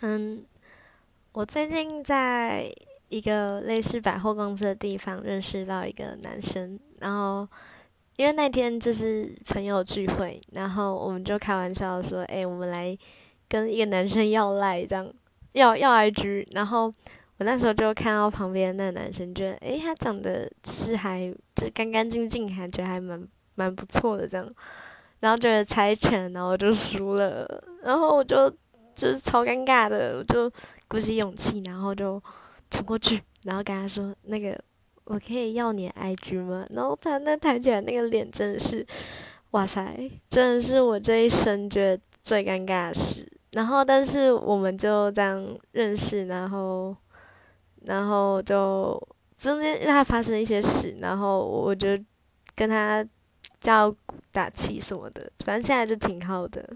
嗯，我最近在一个类似百货公司的地方认识到一个男生，然后因为那天就是朋友聚会，然后我们就开玩笑说：“哎，我们来跟一个男生要赖，这样要要 IG。”然后我那时候就看到旁边那个男生，觉得哎，他长得是还就干干净净，感觉得还蛮蛮不错的这样，然后觉得猜拳，然后就输了，然后我就。就是超尴尬的，我就鼓起勇气，然后就冲过去，然后跟他说：“那个，我可以要你 IG 吗？”然后他那抬起来那个脸，真的是，哇塞，真的是我这一生觉得最尴尬的事。然后，但是我们就这样认识，然后，然后就中间他发生一些事，然后我就跟他叫打气什么的，反正现在就挺好的。